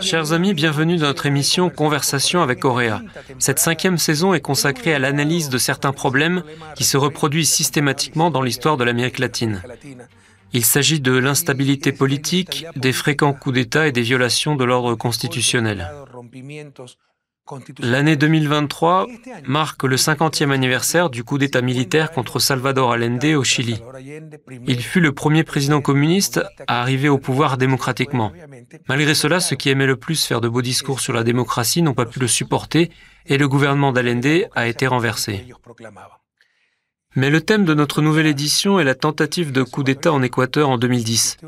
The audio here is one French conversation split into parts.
Chers amis, bienvenue dans notre émission Conversation avec Auréa. Cette cinquième saison est consacrée à l'analyse de certains problèmes qui se reproduisent systématiquement dans l'histoire de l'Amérique latine. Il s'agit de l'instabilité politique, des fréquents coups d'État et des violations de l'ordre constitutionnel. L'année 2023 marque le 50e anniversaire du coup d'État militaire contre Salvador Allende au Chili. Il fut le premier président communiste à arriver au pouvoir démocratiquement. Malgré cela, ceux qui aimaient le plus faire de beaux discours sur la démocratie n'ont pas pu le supporter et le gouvernement d'Allende a été renversé. Mais le thème de notre nouvelle édition est la tentative de coup d'État en Équateur en 2010.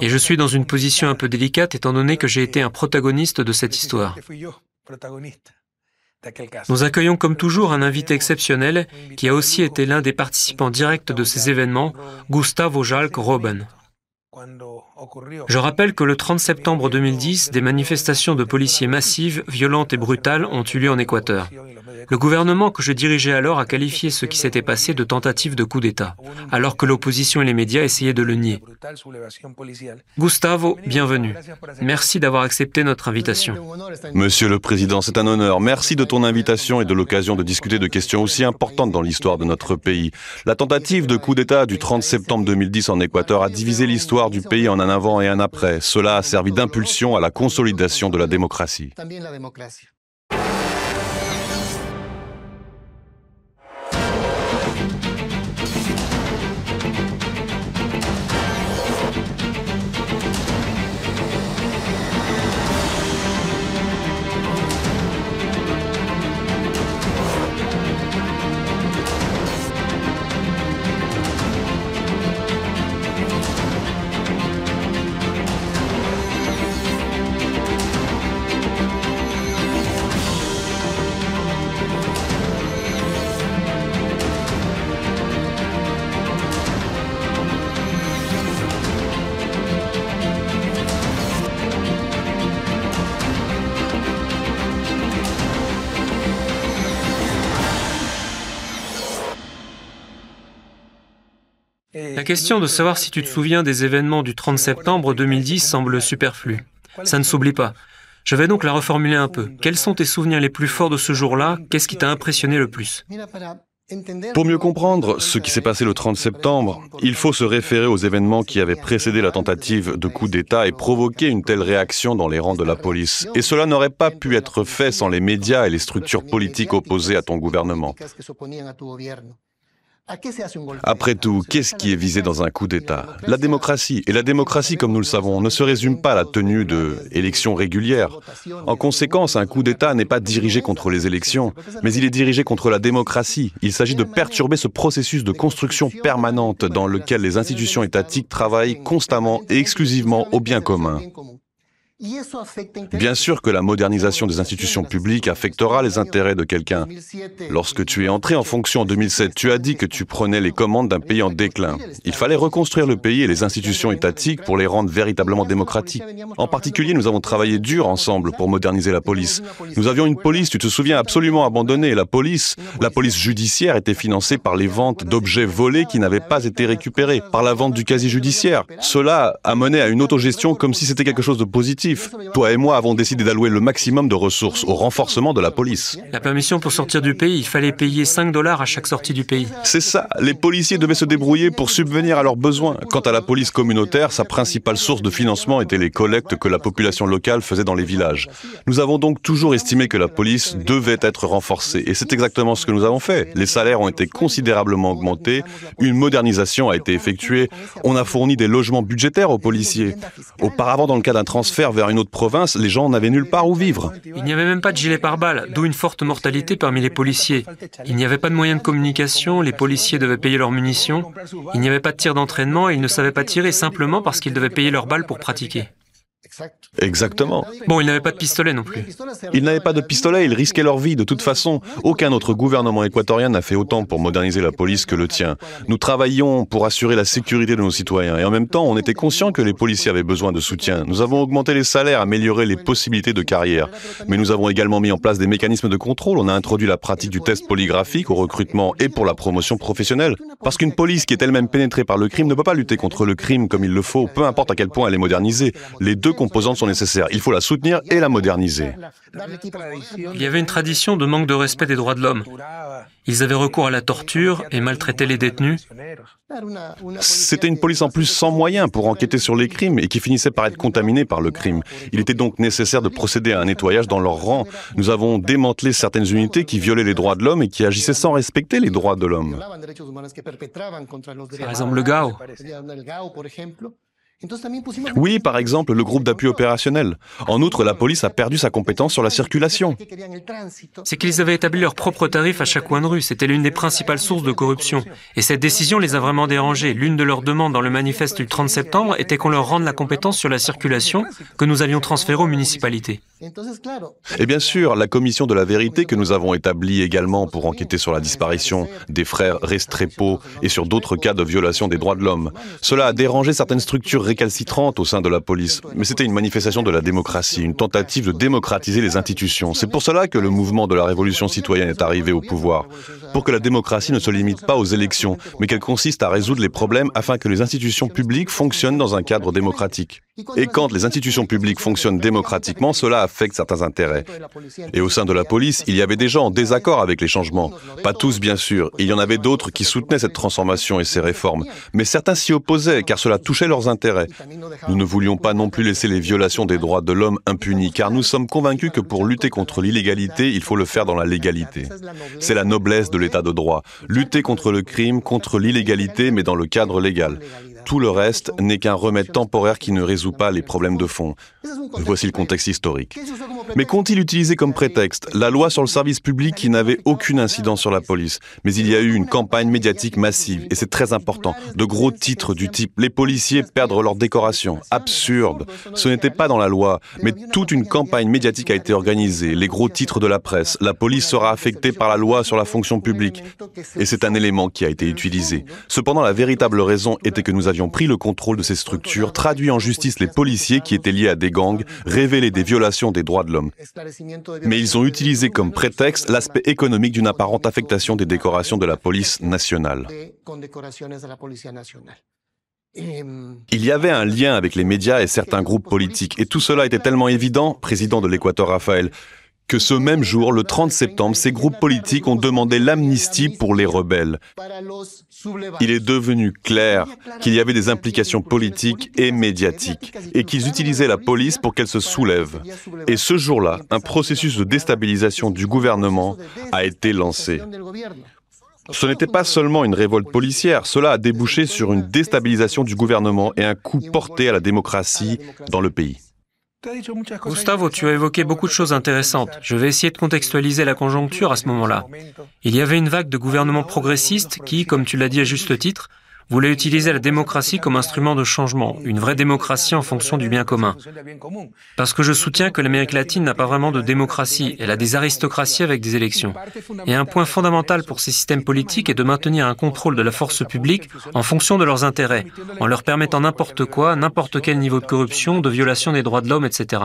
Et je suis dans une position un peu délicate étant donné que j'ai été un protagoniste de cette histoire. Nous accueillons comme toujours un invité exceptionnel qui a aussi été l'un des participants directs de ces événements, Gustavo Jalk Robben. Je rappelle que le 30 septembre 2010, des manifestations de policiers massives, violentes et brutales ont eu lieu en Équateur. Le gouvernement que je dirigeais alors a qualifié ce qui s'était passé de tentative de coup d'État, alors que l'opposition et les médias essayaient de le nier. Gustavo, bienvenue. Merci d'avoir accepté notre invitation. Monsieur le Président, c'est un honneur. Merci de ton invitation et de l'occasion de discuter de questions aussi importantes dans l'histoire de notre pays. La tentative de coup d'État du 30 septembre 2010 en Équateur a divisé l'histoire du pays en un avant et un après. Cela a servi d'impulsion à la consolidation de la démocratie. La question de savoir si tu te souviens des événements du 30 septembre 2010 semble superflue. Ça ne s'oublie pas. Je vais donc la reformuler un peu. Quels sont tes souvenirs les plus forts de ce jour-là? Qu'est-ce qui t'a impressionné le plus? Pour mieux comprendre ce qui s'est passé le 30 septembre, il faut se référer aux événements qui avaient précédé la tentative de coup d'État et provoqué une telle réaction dans les rangs de la police. Et cela n'aurait pas pu être fait sans les médias et les structures politiques opposées à ton gouvernement. Après tout, qu'est-ce qui est visé dans un coup d'État? La démocratie. Et la démocratie, comme nous le savons, ne se résume pas à la tenue d'élections régulières. En conséquence, un coup d'État n'est pas dirigé contre les élections, mais il est dirigé contre la démocratie. Il s'agit de perturber ce processus de construction permanente dans lequel les institutions étatiques travaillent constamment et exclusivement au bien commun. Bien sûr que la modernisation des institutions publiques affectera les intérêts de quelqu'un. Lorsque tu es entré en fonction en 2007, tu as dit que tu prenais les commandes d'un pays en déclin. Il fallait reconstruire le pays et les institutions étatiques pour les rendre véritablement démocratiques. En particulier, nous avons travaillé dur ensemble pour moderniser la police. Nous avions une police, tu te souviens, absolument abandonnée. La police, la police judiciaire était financée par les ventes d'objets volés qui n'avaient pas été récupérés, par la vente du casier judiciaire. Cela a mené à une autogestion comme si c'était quelque chose de positif. Toi et moi avons décidé d'allouer le maximum de ressources au renforcement de la police. La permission pour sortir du pays, il fallait payer 5 dollars à chaque sortie du pays. C'est ça, les policiers devaient se débrouiller pour subvenir à leurs besoins. Quant à la police communautaire, sa principale source de financement était les collectes que la population locale faisait dans les villages. Nous avons donc toujours estimé que la police devait être renforcée et c'est exactement ce que nous avons fait. Les salaires ont été considérablement augmentés, une modernisation a été effectuée, on a fourni des logements budgétaires aux policiers. Auparavant, dans le cas d'un transfert vers une autre province, les gens n'avaient nulle part où vivre. Il n'y avait même pas de gilet pare-balles, d'où une forte mortalité parmi les policiers. Il n'y avait pas de moyens de communication, les policiers devaient payer leurs munitions. Il n'y avait pas de tir d'entraînement et ils ne savaient pas tirer simplement parce qu'ils devaient payer leurs balles pour pratiquer. Exactement. Bon, ils n'avaient pas de pistolet non plus. Ils n'avaient pas de pistolet, ils risquaient leur vie. De toute façon, aucun autre gouvernement équatorien n'a fait autant pour moderniser la police que le tien. Nous travaillions pour assurer la sécurité de nos citoyens et en même temps, on était conscient que les policiers avaient besoin de soutien. Nous avons augmenté les salaires, amélioré les possibilités de carrière. Mais nous avons également mis en place des mécanismes de contrôle. On a introduit la pratique du test polygraphique au recrutement et pour la promotion professionnelle. Parce qu'une police qui est elle-même pénétrée par le crime ne peut pas lutter contre le crime comme il le faut, peu importe à quel point elle est modernisée. Les deux composantes sont nécessaires. Il faut la soutenir et la moderniser. Il y avait une tradition de manque de respect des droits de l'homme. Ils avaient recours à la torture et maltraitaient les détenus. C'était une police en plus sans moyens pour enquêter sur les crimes et qui finissait par être contaminée par le crime. Il était donc nécessaire de procéder à un nettoyage dans leur rang. Nous avons démantelé certaines unités qui violaient les droits de l'homme et qui agissaient sans respecter les droits de l'homme. Par exemple, le GAO. Oui, par exemple, le groupe d'appui opérationnel. En outre, la police a perdu sa compétence sur la circulation. C'est qu'ils avaient établi leurs propres tarifs à chaque coin de rue. C'était l'une des principales sources de corruption. Et cette décision les a vraiment dérangés. L'une de leurs demandes dans le manifeste du 30 septembre était qu'on leur rende la compétence sur la circulation que nous allions transférer aux municipalités. Et bien sûr, la commission de la vérité que nous avons établie également pour enquêter sur la disparition des frères Restrepo et sur d'autres cas de violation des droits de l'homme. Cela a dérangé certaines structures récalcitrantes au sein de la police, mais c'était une manifestation de la démocratie, une tentative de démocratiser les institutions. C'est pour cela que le mouvement de la révolution citoyenne est arrivé au pouvoir, pour que la démocratie ne se limite pas aux élections, mais qu'elle consiste à résoudre les problèmes afin que les institutions publiques fonctionnent dans un cadre démocratique. Et quand les institutions publiques fonctionnent démocratiquement, cela affecte certains intérêts. Et au sein de la police, il y avait des gens en désaccord avec les changements. Pas tous, bien sûr. Il y en avait d'autres qui soutenaient cette transformation et ces réformes. Mais certains s'y opposaient, car cela touchait leurs intérêts. Nous ne voulions pas non plus laisser les violations des droits de l'homme impunies, car nous sommes convaincus que pour lutter contre l'illégalité, il faut le faire dans la légalité. C'est la noblesse de l'état de droit. Lutter contre le crime, contre l'illégalité, mais dans le cadre légal. Tout le reste n'est qu'un remède temporaire qui ne résout pas les problèmes de fond. Voici le contexte historique. Mais qu'ont-ils utilisé comme prétexte? La loi sur le service public qui n'avait aucune incidence sur la police. Mais il y a eu une campagne médiatique massive, et c'est très important. De gros titres du type Les policiers perdent leur décoration. Absurde. Ce n'était pas dans la loi, mais toute une campagne médiatique a été organisée. Les gros titres de la presse. La police sera affectée par la loi sur la fonction publique. Et c'est un élément qui a été utilisé. Cependant, la véritable raison était que nous avions pris le contrôle de ces structures, traduit en justice les policiers qui étaient liés à des gangs, révélé des violations des droits de l'homme. Mais ils ont utilisé comme prétexte l'aspect économique d'une apparente affectation des décorations de la police nationale. Il y avait un lien avec les médias et certains groupes politiques, et tout cela était tellement évident, président de l'Équateur Raphaël, que ce même jour, le 30 septembre, ces groupes politiques ont demandé l'amnistie pour les rebelles. Il est devenu clair qu'il y avait des implications politiques et médiatiques et qu'ils utilisaient la police pour qu'elle se soulève. Et ce jour-là, un processus de déstabilisation du gouvernement a été lancé. Ce n'était pas seulement une révolte policière, cela a débouché sur une déstabilisation du gouvernement et un coup porté à la démocratie dans le pays. Gustavo, tu as évoqué beaucoup de choses intéressantes. Je vais essayer de contextualiser la conjoncture à ce moment-là. Il y avait une vague de gouvernements progressistes qui, comme tu l'as dit à juste titre, voulait utiliser la démocratie comme instrument de changement, une vraie démocratie en fonction du bien commun. Parce que je soutiens que l'Amérique latine n'a pas vraiment de démocratie, elle a des aristocraties avec des élections. Et un point fondamental pour ces systèmes politiques est de maintenir un contrôle de la force publique en fonction de leurs intérêts, en leur permettant n'importe quoi, n'importe quel niveau de corruption, de violation des droits de l'homme, etc.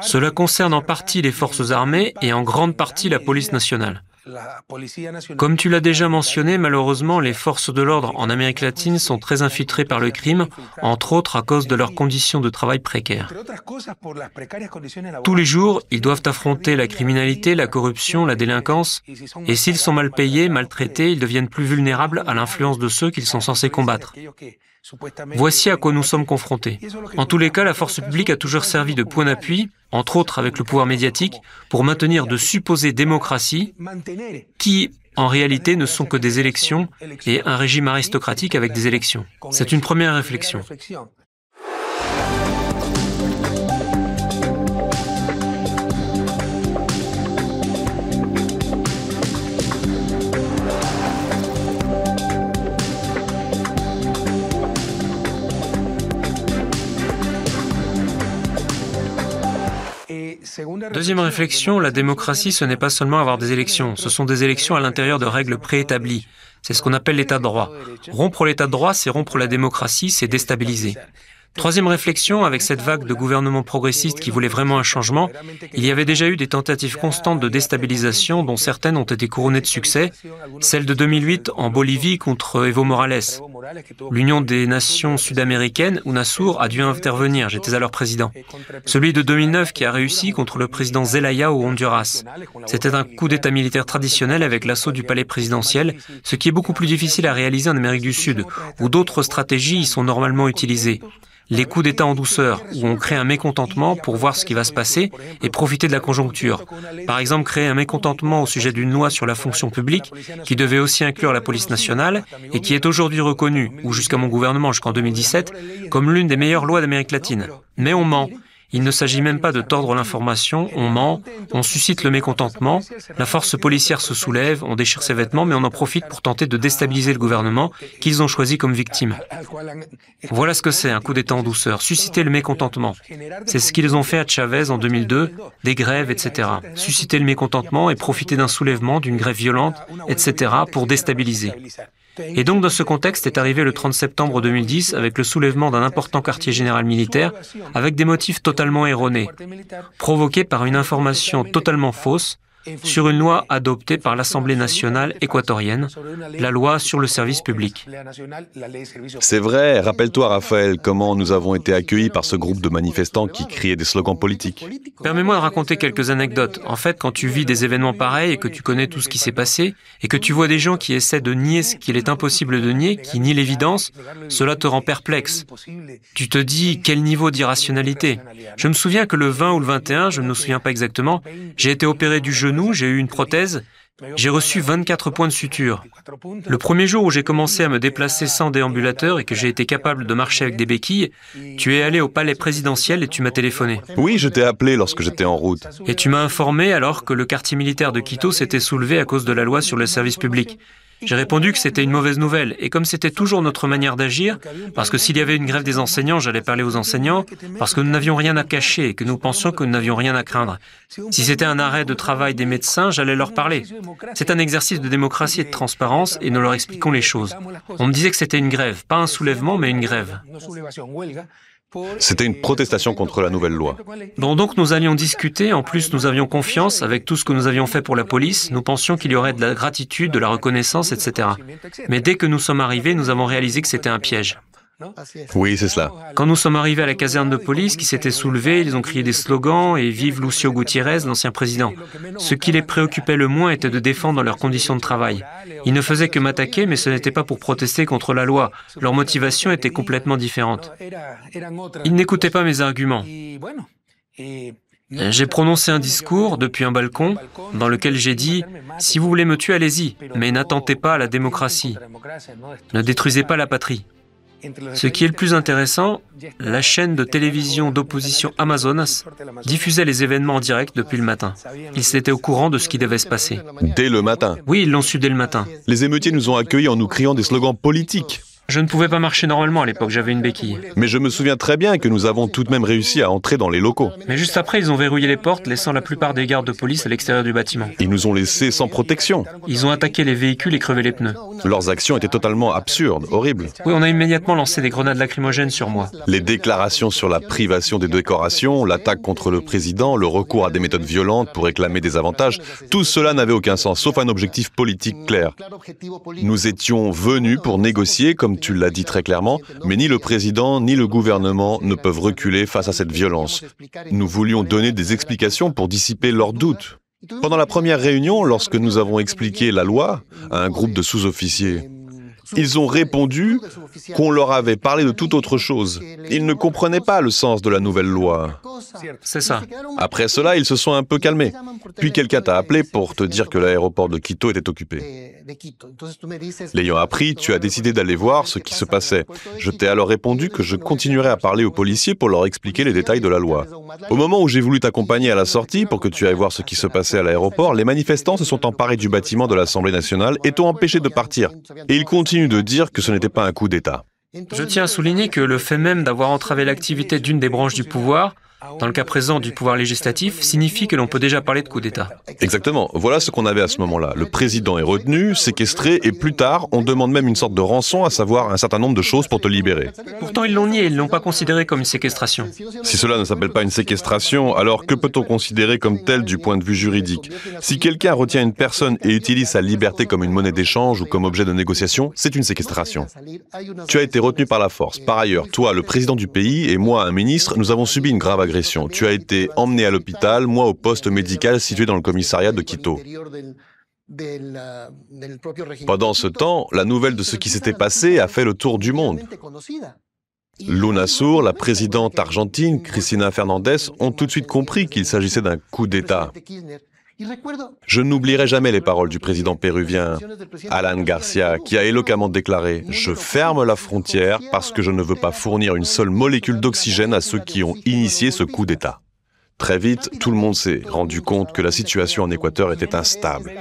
Cela concerne en partie les forces armées et en grande partie la police nationale. Comme tu l'as déjà mentionné, malheureusement, les forces de l'ordre en Amérique latine sont très infiltrées par le crime, entre autres à cause de leurs conditions de travail précaires. Tous les jours, ils doivent affronter la criminalité, la corruption, la délinquance, et s'ils sont mal payés, maltraités, ils deviennent plus vulnérables à l'influence de ceux qu'ils sont censés combattre. Voici à quoi nous sommes confrontés. En tous les cas, la force publique a toujours servi de point d'appui, entre autres avec le pouvoir médiatique, pour maintenir de supposées démocraties qui, en réalité, ne sont que des élections et un régime aristocratique avec des élections. C'est une première réflexion. Deuxième réflexion, la démocratie, ce n'est pas seulement avoir des élections, ce sont des élections à l'intérieur de règles préétablies. C'est ce qu'on appelle l'état de droit. Rompre l'état de droit, c'est rompre la démocratie, c'est déstabiliser. Troisième réflexion, avec cette vague de gouvernements progressistes qui voulaient vraiment un changement, il y avait déjà eu des tentatives constantes de déstabilisation dont certaines ont été couronnées de succès, celle de 2008 en Bolivie contre Evo Morales, L'Union des Nations sud-américaines, UNASUR, a dû intervenir, j'étais alors président. Celui de 2009 qui a réussi contre le président Zelaya au Honduras. C'était un coup d'État militaire traditionnel avec l'assaut du palais présidentiel, ce qui est beaucoup plus difficile à réaliser en Amérique du Sud, où d'autres stratégies y sont normalement utilisées les coups d'État en douceur, où on crée un mécontentement pour voir ce qui va se passer et profiter de la conjoncture. Par exemple, créer un mécontentement au sujet d'une loi sur la fonction publique qui devait aussi inclure la police nationale et qui est aujourd'hui reconnue, ou jusqu'à mon gouvernement jusqu'en 2017, comme l'une des meilleures lois d'Amérique latine. Mais on ment. Il ne s'agit même pas de tordre l'information, on ment, on suscite le mécontentement, la force policière se soulève, on déchire ses vêtements, mais on en profite pour tenter de déstabiliser le gouvernement qu'ils ont choisi comme victime. Voilà ce que c'est un coup d'État en douceur, susciter le mécontentement. C'est ce qu'ils ont fait à Chavez en 2002, des grèves, etc. Susciter le mécontentement et profiter d'un soulèvement, d'une grève violente, etc. pour déstabiliser. Et donc dans ce contexte est arrivé le 30 septembre 2010 avec le soulèvement d'un important quartier général militaire avec des motifs totalement erronés, provoqués par une information totalement fausse sur une loi adoptée par l'Assemblée nationale équatorienne, la loi sur le service public. C'est vrai, rappelle-toi Raphaël, comment nous avons été accueillis par ce groupe de manifestants qui criaient des slogans politiques. Permets-moi de raconter quelques anecdotes. En fait, quand tu vis des événements pareils et que tu connais tout ce qui s'est passé, et que tu vois des gens qui essaient de nier ce qu'il est impossible de nier, qui nient l'évidence, cela te rend perplexe. Tu te dis, quel niveau d'irrationalité Je me souviens que le 20 ou le 21, je ne me souviens pas exactement, j'ai été opéré du genou j'ai eu une prothèse, j'ai reçu 24 points de suture. Le premier jour où j'ai commencé à me déplacer sans déambulateur et que j'ai été capable de marcher avec des béquilles, tu es allé au palais présidentiel et tu m'as téléphoné. Oui, je t'ai appelé lorsque j'étais en route. Et tu m'as informé alors que le quartier militaire de Quito s'était soulevé à cause de la loi sur le service public. J'ai répondu que c'était une mauvaise nouvelle, et comme c'était toujours notre manière d'agir, parce que s'il y avait une grève des enseignants, j'allais parler aux enseignants, parce que nous n'avions rien à cacher et que nous pensions que nous n'avions rien à craindre. Si c'était un arrêt de travail des médecins, j'allais leur parler. C'est un exercice de démocratie et de transparence, et nous leur expliquons les choses. On me disait que c'était une grève, pas un soulèvement, mais une grève. C'était une protestation contre la nouvelle loi. Bon, donc nous allions discuter, en plus nous avions confiance avec tout ce que nous avions fait pour la police, nous pensions qu'il y aurait de la gratitude, de la reconnaissance, etc. Mais dès que nous sommes arrivés, nous avons réalisé que c'était un piège. Oui, c'est cela. Quand nous sommes arrivés à la caserne de police qui s'était soulevée, ils ont crié des slogans et vive Lucio Gutiérrez, l'ancien président. Ce qui les préoccupait le moins était de défendre leurs conditions de travail. Ils ne faisaient que m'attaquer, mais ce n'était pas pour protester contre la loi. Leur motivation était complètement différente. Ils n'écoutaient pas mes arguments. J'ai prononcé un discours depuis un balcon dans lequel j'ai dit ⁇ Si vous voulez me tuer, allez-y, mais n'attentez pas à la démocratie. Ne détruisez pas la patrie. Ce qui est le plus intéressant, la chaîne de télévision d'opposition Amazonas diffusait les événements en direct depuis le matin. Ils étaient au courant de ce qui devait se passer. Dès le matin Oui, ils l'ont su dès le matin. Les émeutiers nous ont accueillis en nous criant des slogans politiques. Je ne pouvais pas marcher normalement à l'époque, j'avais une béquille. Mais je me souviens très bien que nous avons tout de même réussi à entrer dans les locaux. Mais juste après, ils ont verrouillé les portes, laissant la plupart des gardes de police à l'extérieur du bâtiment. Ils nous ont laissés sans protection. Ils ont attaqué les véhicules et crevé les pneus. Leurs actions étaient totalement absurdes, horribles. Oui, on a immédiatement lancé des grenades lacrymogènes sur moi. Les déclarations sur la privation des décorations, l'attaque contre le président, le recours à des méthodes violentes pour réclamer des avantages, tout cela n'avait aucun sens, sauf un objectif politique clair. Nous étions venus pour négocier, tu l'as dit très clairement, mais ni le président ni le gouvernement ne peuvent reculer face à cette violence. Nous voulions donner des explications pour dissiper leurs doutes. Pendant la première réunion, lorsque nous avons expliqué la loi à un groupe de sous-officiers, ils ont répondu qu'on leur avait parlé de toute autre chose. Ils ne comprenaient pas le sens de la nouvelle loi. C'est ça. Après cela, ils se sont un peu calmés. Puis quelqu'un t'a appelé pour te dire que l'aéroport de Quito était occupé. L'ayant appris, tu as décidé d'aller voir ce qui se passait. Je t'ai alors répondu que je continuerais à parler aux policiers pour leur expliquer les détails de la loi. Au moment où j'ai voulu t'accompagner à la sortie pour que tu ailles voir ce qui se passait à l'aéroport, les manifestants se sont emparés du bâtiment de l'Assemblée nationale et t'ont empêché de partir. Et ils continuent de dire que ce n'était pas un coup d'État. Je tiens à souligner que le fait même d'avoir entravé l'activité d'une des branches du pouvoir dans le cas présent du pouvoir législatif, signifie que l'on peut déjà parler de coup d'État. Exactement. Voilà ce qu'on avait à ce moment-là. Le président est retenu, séquestré, et plus tard, on demande même une sorte de rançon, à savoir un certain nombre de choses pour te libérer. Pourtant, ils l'ont nié, ils ne l'ont pas considéré comme une séquestration. Si cela ne s'appelle pas une séquestration, alors que peut-on considérer comme tel du point de vue juridique? Si quelqu'un retient une personne et utilise sa liberté comme une monnaie d'échange ou comme objet de négociation, c'est une séquestration. Tu as été retenu par la force. Par ailleurs, toi, le président du pays, et moi, un ministre, nous avons subi une grave agression. Tu as été emmené à l'hôpital, moi au poste médical situé dans le commissariat de Quito. Pendant ce temps, la nouvelle de ce qui s'était passé a fait le tour du monde. Luna Sour, la présidente argentine, Cristina Fernandez, ont tout de suite compris qu'il s'agissait d'un coup d'État. Je n'oublierai jamais les paroles du président péruvien Alan Garcia qui a éloquemment déclaré ⁇ Je ferme la frontière parce que je ne veux pas fournir une seule molécule d'oxygène à ceux qui ont initié ce coup d'État. Très vite, tout le monde s'est rendu compte que la situation en Équateur était instable.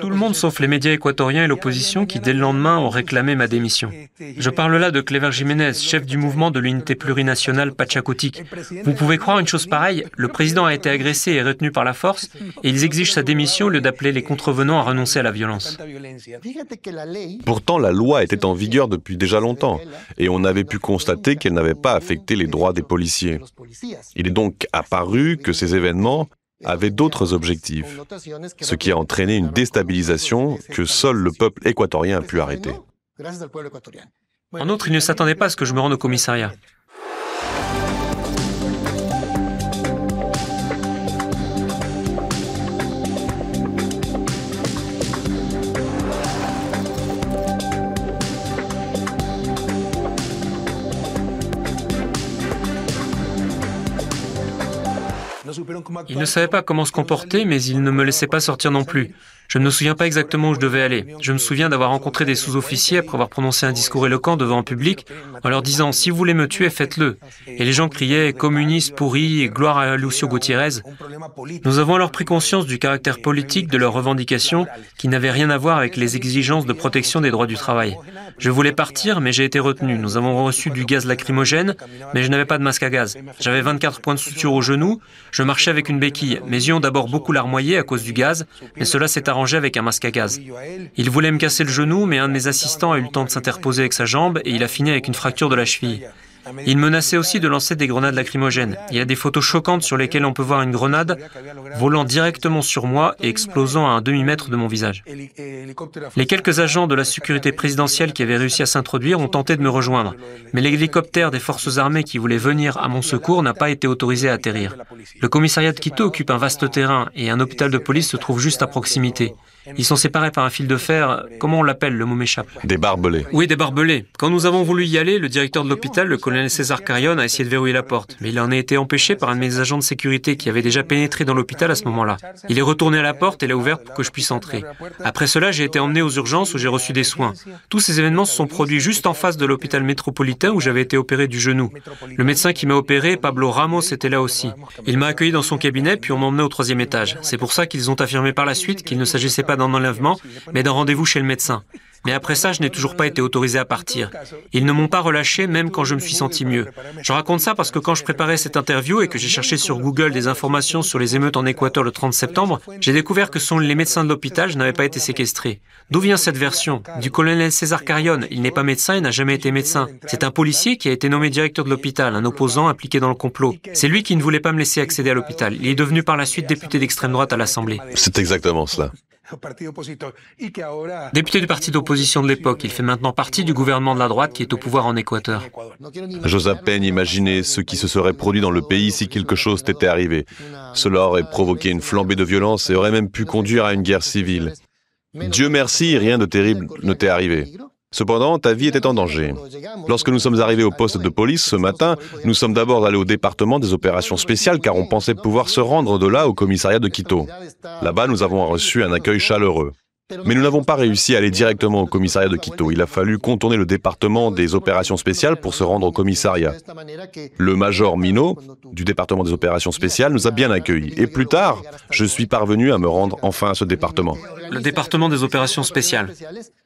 Tout le monde sauf les médias équatoriens et l'opposition qui, dès le lendemain, ont réclamé ma démission. Je parle là de Clever Jiménez, chef du mouvement de l'unité plurinationale Pachacutic. Vous pouvez croire une chose pareille Le président a été agressé et retenu par la force, et ils exigent sa démission au lieu d'appeler les contrevenants à renoncer à la violence. Pourtant, la loi était en vigueur depuis déjà longtemps, et on avait pu constater qu'elle n'avait pas affecté les droits des policiers. Il est donc apparu que ces événements avaient d'autres objectifs, ce qui a entraîné une déstabilisation que seul le peuple équatorien a pu arrêter. En outre, il ne s'attendait pas à ce que je me rende au commissariat. Ils ne savaient pas comment se comporter, mais ils ne me laissaient pas sortir non plus. Je ne me souviens pas exactement où je devais aller. Je me souviens d'avoir rencontré des sous-officiers après avoir prononcé un discours éloquent devant un public en leur disant Si vous voulez me tuer, faites-le. Et les gens criaient Communiste pourri et gloire à Lucio Gutiérrez. Nous avons alors pris conscience du caractère politique de leurs revendications qui n'avaient rien à voir avec les exigences de protection des droits du travail. Je voulais partir, mais j'ai été retenu. Nous avons reçu du gaz lacrymogène, mais je n'avais pas de masque à gaz. J'avais 24 points de suture au genou. Je marchais avec une béquille. Mes yeux ont d'abord beaucoup larmoyé à cause du gaz, mais cela s'est arrangé avec un masque à gaz. Il voulait me casser le genou, mais un de mes assistants a eu le temps de s'interposer avec sa jambe et il a fini avec une fracture de la cheville. Il menaçait aussi de lancer des grenades lacrymogènes. Il y a des photos choquantes sur lesquelles on peut voir une grenade volant directement sur moi et explosant à un demi-mètre de mon visage. Les quelques agents de la sécurité présidentielle qui avaient réussi à s'introduire ont tenté de me rejoindre, mais l'hélicoptère des forces armées qui voulait venir à mon secours n'a pas été autorisé à atterrir. Le commissariat de Quito occupe un vaste terrain et un hôpital de police se trouve juste à proximité. Ils sont séparés par un fil de fer. Comment on l'appelle Le mot m'échappe. Des barbelés. Oui, des barbelés. Quand nous avons voulu y aller, le directeur de l'hôpital, le colonel César Carion, a essayé de verrouiller la porte. Mais il en a été empêché par un de mes agents de sécurité qui avait déjà pénétré dans l'hôpital à ce moment-là. Il est retourné à la porte et l'a ouverte pour que je puisse entrer. Après cela, j'ai été emmené aux urgences où j'ai reçu des soins. Tous ces événements se sont produits juste en face de l'hôpital métropolitain où j'avais été opéré du genou. Le médecin qui m'a opéré, Pablo Ramos, était là aussi. Il m'a accueilli dans son cabinet puis on m'a emmené au troisième étage. C'est pour ça qu'ils ont affirmé par la suite qu'il ne s'agissait pas d'un enlèvement, mais d'un rendez-vous chez le médecin. Mais après ça, je n'ai toujours pas été autorisé à partir. Ils ne m'ont pas relâché même quand je me suis senti mieux. Je raconte ça parce que quand je préparais cette interview et que j'ai cherché sur Google des informations sur les émeutes en Équateur le 30 septembre, j'ai découvert que ce sont les médecins de l'hôpital, je n'avais pas été séquestré. D'où vient cette version Du colonel César Carion. Il n'est pas médecin et n'a jamais été médecin. C'est un policier qui a été nommé directeur de l'hôpital, un opposant impliqué dans le complot. C'est lui qui ne voulait pas me laisser accéder à l'hôpital. Il est devenu par la suite député d'extrême droite à l'Assemblée. C'est exactement cela. Député du parti d'opposition de l'époque, il fait maintenant partie du gouvernement de la droite qui est au pouvoir en Équateur. J'ose à peine imaginer ce qui se serait produit dans le pays si quelque chose t'était arrivé. Cela aurait provoqué une flambée de violence et aurait même pu conduire à une guerre civile. Dieu merci, rien de terrible ne t'est arrivé. Cependant, ta vie était en danger. Lorsque nous sommes arrivés au poste de police ce matin, nous sommes d'abord allés au département des opérations spéciales car on pensait pouvoir se rendre de là au commissariat de Quito. Là-bas, nous avons reçu un accueil chaleureux. Mais nous n'avons pas réussi à aller directement au commissariat de Quito. Il a fallu contourner le département des opérations spéciales pour se rendre au commissariat. Le major Mino, du département des opérations spéciales, nous a bien accueillis. Et plus tard, je suis parvenu à me rendre enfin à ce département. Le département des opérations spéciales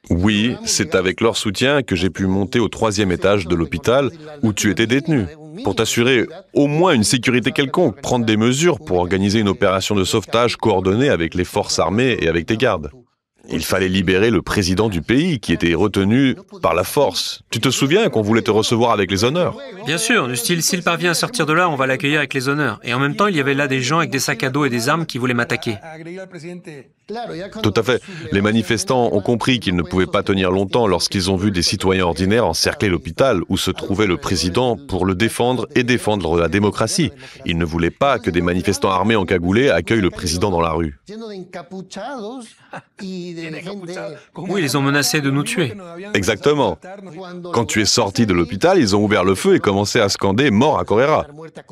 Oui, c'est avec leur soutien que j'ai pu monter au troisième étage de l'hôpital où tu étais détenu. pour t'assurer au moins une sécurité quelconque, prendre des mesures pour organiser une opération de sauvetage coordonnée avec les forces armées et avec tes gardes. Il fallait libérer le président du pays qui était retenu par la force. Tu te souviens qu'on voulait te recevoir avec les honneurs? Bien sûr, du style s'il parvient à sortir de là, on va l'accueillir avec les honneurs. Et en même temps, il y avait là des gens avec des sacs à dos et des armes qui voulaient m'attaquer. Tout à fait. Les manifestants ont compris qu'ils ne pouvaient pas tenir longtemps lorsqu'ils ont vu des citoyens ordinaires encercler l'hôpital où se trouvait le président pour le défendre et défendre la démocratie. Ils ne voulaient pas que des manifestants armés en cagoulé accueillent le président dans la rue. Oui, ils ont menacé de nous tuer. Exactement. Quand tu es sorti de l'hôpital, ils ont ouvert le feu et commencé à scander mort à Correa.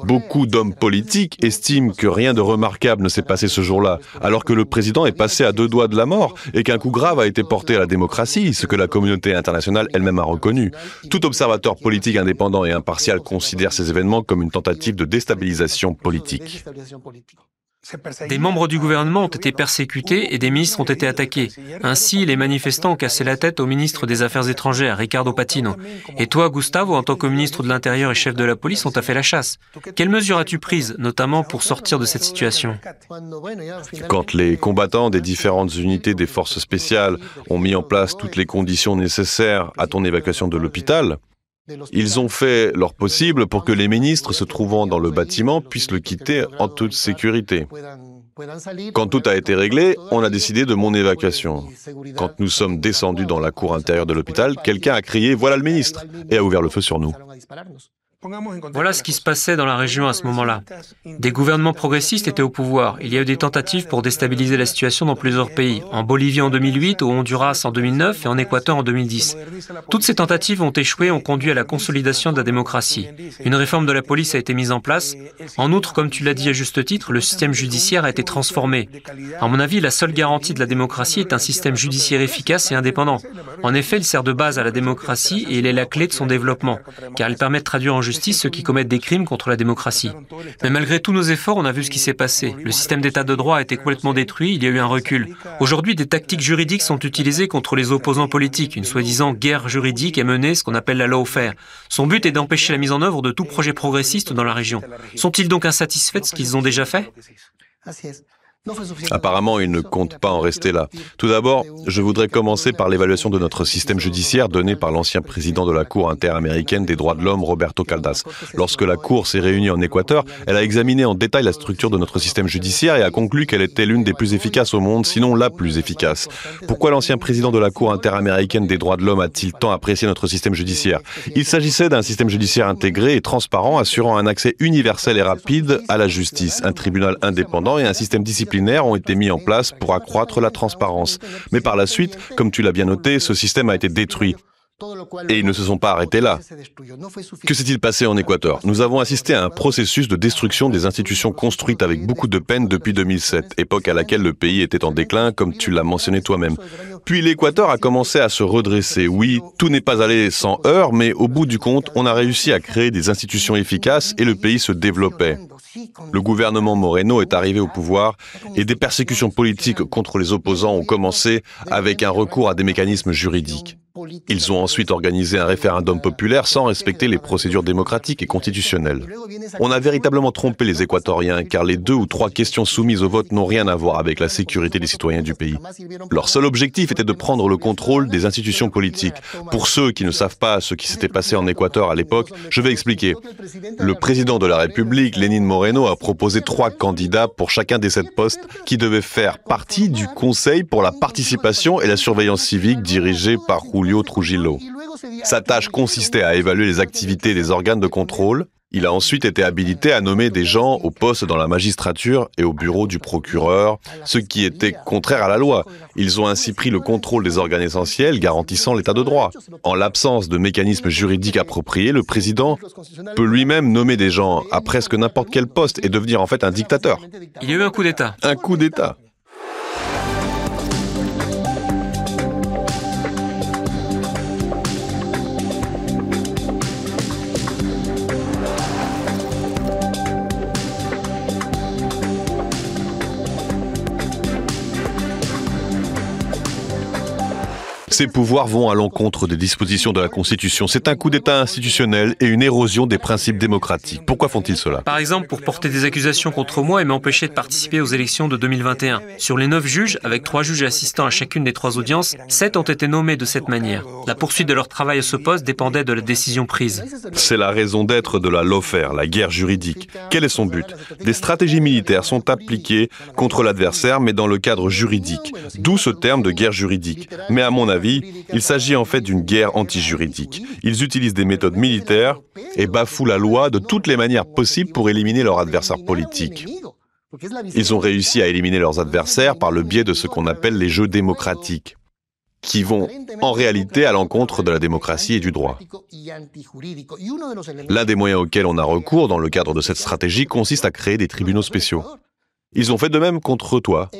Beaucoup d'hommes politiques estiment que rien de remarquable ne s'est passé ce jour-là, alors que le président est passé à deux doigts de la mort et qu'un coup grave a été porté à la démocratie, ce que la communauté internationale elle-même a reconnu. Tout observateur politique indépendant et impartial considère ces événements comme une tentative de déstabilisation politique. Des membres du gouvernement ont été persécutés et des ministres ont été attaqués. Ainsi, les manifestants ont cassé la tête au ministre des Affaires étrangères, Ricardo Patino. Et toi, Gustavo, en tant que ministre de l'Intérieur et chef de la police, on t'a fait la chasse. Quelles mesures as-tu prises, notamment pour sortir de cette situation? Quand les combattants des différentes unités des forces spéciales ont mis en place toutes les conditions nécessaires à ton évacuation de l'hôpital, ils ont fait leur possible pour que les ministres se trouvant dans le bâtiment puissent le quitter en toute sécurité. Quand tout a été réglé, on a décidé de mon évacuation. Quand nous sommes descendus dans la cour intérieure de l'hôpital, quelqu'un a crié ⁇ Voilà le ministre !⁇ et a ouvert le feu sur nous. Voilà ce qui se passait dans la région à ce moment-là. Des gouvernements progressistes étaient au pouvoir. Il y a eu des tentatives pour déstabiliser la situation dans plusieurs pays. En Bolivie en 2008, au Honduras en 2009 et en Équateur en 2010. Toutes ces tentatives ont échoué et ont conduit à la consolidation de la démocratie. Une réforme de la police a été mise en place. En outre, comme tu l'as dit à juste titre, le système judiciaire a été transformé. À mon avis, la seule garantie de la démocratie est un système judiciaire efficace et indépendant. En effet, il sert de base à la démocratie et il est la clé de son développement, car il permet de traduire en justice ceux qui commettent des crimes contre la démocratie. Mais malgré tous nos efforts, on a vu ce qui s'est passé. Le système d'état de droit a été complètement détruit, il y a eu un recul. Aujourd'hui, des tactiques juridiques sont utilisées contre les opposants politiques. Une soi-disant guerre juridique est menée, ce qu'on appelle la lawfare. Son but est d'empêcher la mise en œuvre de tout projet progressiste dans la région. Sont-ils donc insatisfaits de ce qu'ils ont déjà fait? Apparemment, il ne compte pas en rester là. Tout d'abord, je voudrais commencer par l'évaluation de notre système judiciaire donnée par l'ancien président de la Cour interaméricaine des droits de l'homme, Roberto Caldas. Lorsque la Cour s'est réunie en Équateur, elle a examiné en détail la structure de notre système judiciaire et a conclu qu'elle était l'une des plus efficaces au monde, sinon la plus efficace. Pourquoi l'ancien président de la Cour interaméricaine des droits de l'homme a-t-il tant apprécié notre système judiciaire? Il s'agissait d'un système judiciaire intégré et transparent, assurant un accès universel et rapide à la justice, un tribunal indépendant et un système disciplinaire ont été mis en place pour accroître la transparence. Mais par la suite, comme tu l'as bien noté, ce système a été détruit. Et ils ne se sont pas arrêtés là. Que s'est-il passé en Équateur? Nous avons assisté à un processus de destruction des institutions construites avec beaucoup de peine depuis 2007, époque à laquelle le pays était en déclin, comme tu l'as mentionné toi-même. Puis l'Équateur a commencé à se redresser. Oui, tout n'est pas allé sans heurts, mais au bout du compte, on a réussi à créer des institutions efficaces et le pays se développait. Le gouvernement Moreno est arrivé au pouvoir et des persécutions politiques contre les opposants ont commencé avec un recours à des mécanismes juridiques. Ils ont ensuite organisé un référendum populaire sans respecter les procédures démocratiques et constitutionnelles. On a véritablement trompé les Équatoriens car les deux ou trois questions soumises au vote n'ont rien à voir avec la sécurité des citoyens du pays. Leur seul objectif était de prendre le contrôle des institutions politiques. Pour ceux qui ne savent pas ce qui s'était passé en Équateur à l'époque, je vais expliquer. Le président de la République, Lénine Moreno, a proposé trois candidats pour chacun des sept postes qui devaient faire partie du Conseil pour la participation et la surveillance civique dirigé par Julio Trujillo. Sa tâche consistait à évaluer les activités des organes de contrôle. Il a ensuite été habilité à nommer des gens au poste dans la magistrature et au bureau du procureur, ce qui était contraire à la loi. Ils ont ainsi pris le contrôle des organes essentiels garantissant l'état de droit. En l'absence de mécanismes juridiques appropriés, le président peut lui-même nommer des gens à presque n'importe quel poste et devenir en fait un dictateur. Il y a eu un coup d'État. Un coup d'État. Ces pouvoirs vont à l'encontre des dispositions de la Constitution. C'est un coup d'État institutionnel et une érosion des principes démocratiques. Pourquoi font-ils cela? Par exemple, pour porter des accusations contre moi et m'empêcher de participer aux élections de 2021. Sur les neuf juges, avec trois juges assistant à chacune des trois audiences, sept ont été nommés de cette manière. La poursuite de leur travail à ce poste dépendait de la décision prise. C'est la raison d'être de la lawfare, la guerre juridique. Quel est son but? Des stratégies militaires sont appliquées contre l'adversaire, mais dans le cadre juridique. D'où ce terme de guerre juridique. Mais à mon avis, il s'agit en fait d'une guerre anti-juridique. Ils utilisent des méthodes militaires et bafouent la loi de toutes les manières possibles pour éliminer leur adversaire politique. Ils ont réussi à éliminer leurs adversaires par le biais de ce qu'on appelle les jeux démocratiques qui vont en réalité à l'encontre de la démocratie et du droit. L'un des moyens auxquels on a recours dans le cadre de cette stratégie consiste à créer des tribunaux spéciaux. Ils ont fait de même contre toi.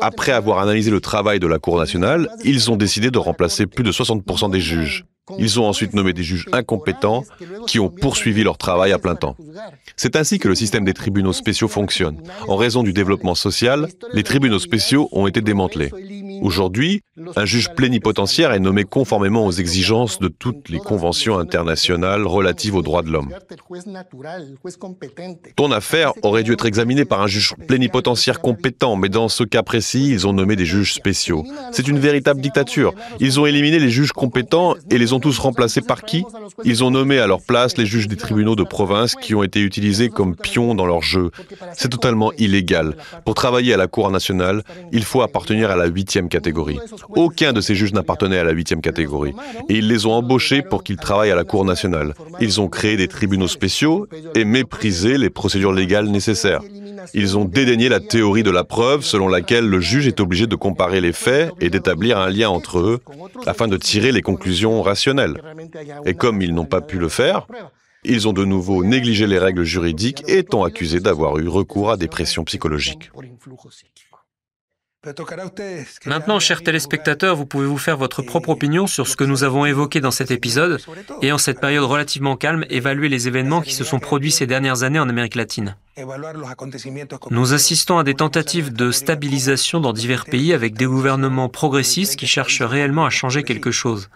Après avoir analysé le travail de la Cour nationale, ils ont décidé de remplacer plus de 60% des juges. Ils ont ensuite nommé des juges incompétents qui ont poursuivi leur travail à plein temps. C'est ainsi que le système des tribunaux spéciaux fonctionne. En raison du développement social, les tribunaux spéciaux ont été démantelés. Aujourd'hui, un juge plénipotentiaire est nommé conformément aux exigences de toutes les conventions internationales relatives aux droits de l'homme. Ton affaire aurait dû être examinée par un juge plénipotentiaire compétent, mais dans ce cas précis, ils ont nommé des juges spéciaux. C'est une véritable dictature. Ils ont éliminé les juges compétents et les ont tous remplacés par qui? Ils ont nommé à leur place les juges des tribunaux de province qui ont été utilisés comme pions dans leur jeu. C'est totalement illégal. Pour travailler à la Cour nationale, il faut appartenir à la huitième Aucun de ces juges n'appartenait à la huitième catégorie. Et ils les ont embauchés pour qu'ils travaillent à la Cour nationale. Ils ont créé des tribunaux spéciaux et méprisé les procédures légales nécessaires. Ils ont dédaigné la théorie de la preuve selon laquelle le juge est obligé de comparer les faits et d'établir un lien entre eux afin de tirer les conclusions rationnelles. Et comme ils n'ont pas pu le faire, ils ont de nouveau négligé les règles juridiques et ont accusé d'avoir eu recours à des pressions psychologiques. Maintenant, chers téléspectateurs, vous pouvez vous faire votre propre opinion sur ce que nous avons évoqué dans cet épisode et en cette période relativement calme, évaluer les événements qui se sont produits ces dernières années en Amérique latine. Nous assistons à des tentatives de stabilisation dans divers pays avec des gouvernements progressistes qui cherchent réellement à changer quelque chose.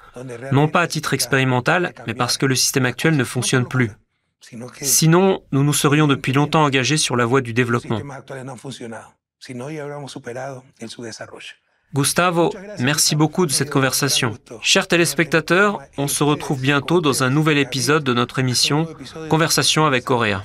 Non pas à titre expérimental, mais parce que le système actuel ne fonctionne plus. Sinon, nous nous serions depuis longtemps engagés sur la voie du développement. Gustavo, merci beaucoup de cette conversation. Chers téléspectateurs, on se retrouve bientôt dans un nouvel épisode de notre émission Conversation avec Coréa.